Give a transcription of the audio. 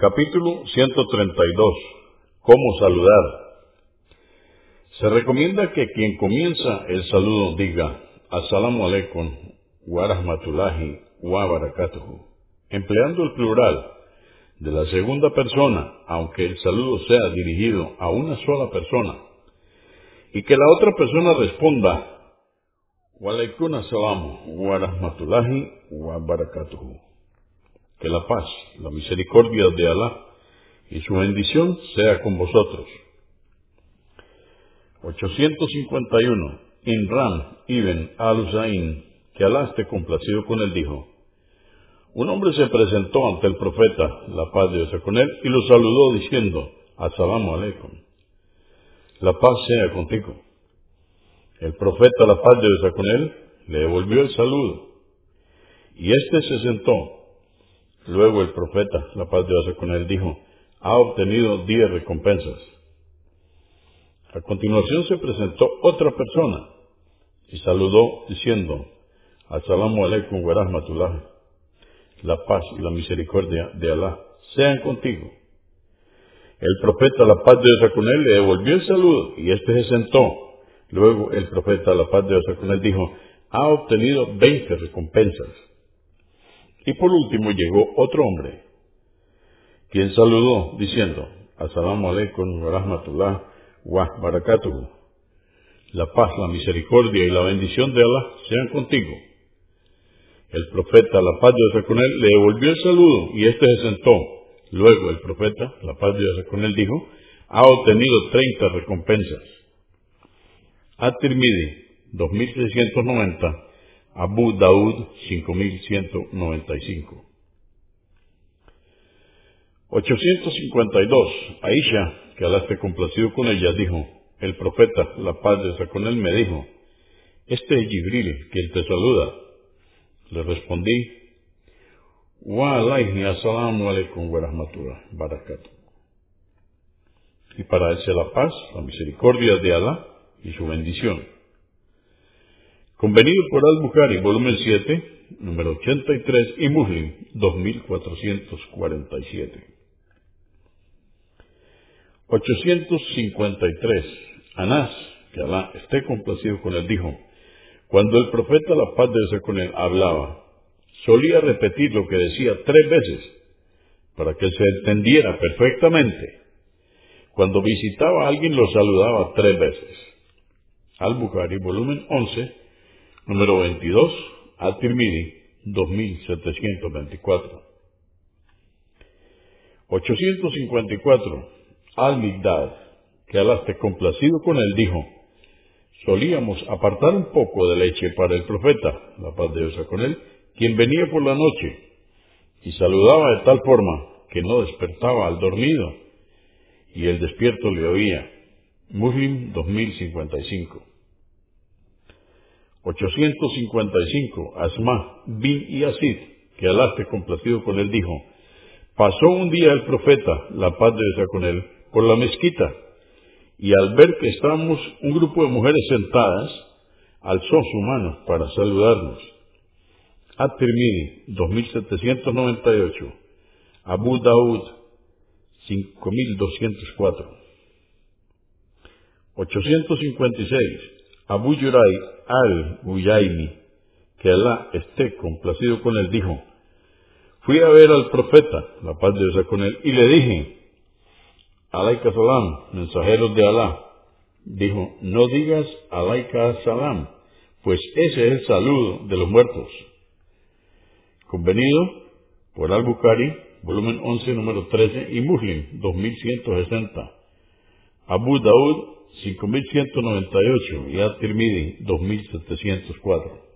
Capítulo 132. ¿Cómo saludar? Se recomienda que quien comienza el saludo diga Assalamu alaikum wa rahmatullahi wa barakatuhu, empleando el plural de la segunda persona, aunque el saludo sea dirigido a una sola persona, y que la otra persona responda Wa alaikum assalam wa rahmatullahi wa barakatuhu. Que la paz, la misericordia de Alá y su bendición sea con vosotros. 851. Inram ibn al-Zain, que Alá esté complacido con él, dijo, un hombre se presentó ante el profeta, la paz de Dios con él, y lo saludó diciendo, Assalamu alaikum, la paz sea contigo. El profeta, la paz de Dios con él, le devolvió el saludo, y éste se sentó Luego el profeta, la paz de Dios con él, dijo, ha obtenido diez recompensas. A continuación se presentó otra persona y saludó diciendo, Assalamu alaikum wa rahmatullah. La paz y la misericordia de Alá sean contigo. El profeta, la paz de Dios con él, le devolvió el saludo y éste se sentó. Luego el profeta, la paz de Dios con él, dijo, ha obtenido veinte recompensas. Y por último llegó otro hombre, quien saludó diciendo, Assalamu alaikum wa rahmatullah wa. La paz, la misericordia y la bendición de Allah sean contigo. El profeta, la paz de Dios con él, le devolvió el saludo y éste se sentó. Luego el profeta, la paz de Dios con él, dijo, ha obtenido 30 recompensas. At-Tirmidhi, 2690, Abu Daud 5195. 852. Aisha, que Alá esté complacido con ella, dijo, el profeta, la paz de con él, me dijo, este es Jibril, quien te saluda. Le respondí, wa alayhi assalamu alaikum wa rahmatullah. Y para él sea la paz, la misericordia de Alá y su bendición. Convenido por Al-Bukhari, volumen 7, número 83, y Muslim, 2447. 853. Anás, que Alá esté complacido con él, dijo, cuando el profeta, la paz de Dios con él, hablaba, solía repetir lo que decía tres veces, para que se entendiera perfectamente. Cuando visitaba a alguien lo saludaba tres veces. Al-Bukhari, volumen 11, Número 22, At-Tirmidhi, 2724. 854. Al-Migdad, que Alá esté complacido con él, dijo, solíamos apartar un poco de leche para el profeta, la paz de Dios con él, quien venía por la noche, y saludaba de tal forma que no despertaba al dormido, y el despierto le oía. Muslim 2055. 855, Asma bin Yasid, que Alá esté complacido con él, dijo, pasó un día el profeta, la paz de Dios con él, por la mezquita, y al ver que estábamos un grupo de mujeres sentadas, alzó su mano para saludarnos. At-Tirmidhi, 2798, Abu Daud, 5204. 856, Abu Yuray al-Uyaymi, que Alá esté complacido con él, dijo, fui a ver al profeta, la paz de Dios con él, y le dije, Alaika salam, mensajeros de Alá, dijo, no digas Alaika salam, pues ese es el saludo de los muertos. Convenido por Al-Bukhari, volumen 11, número 13, y Muslim, 2160. Abu Daud, 5198 y At-Tirmidhi 2704.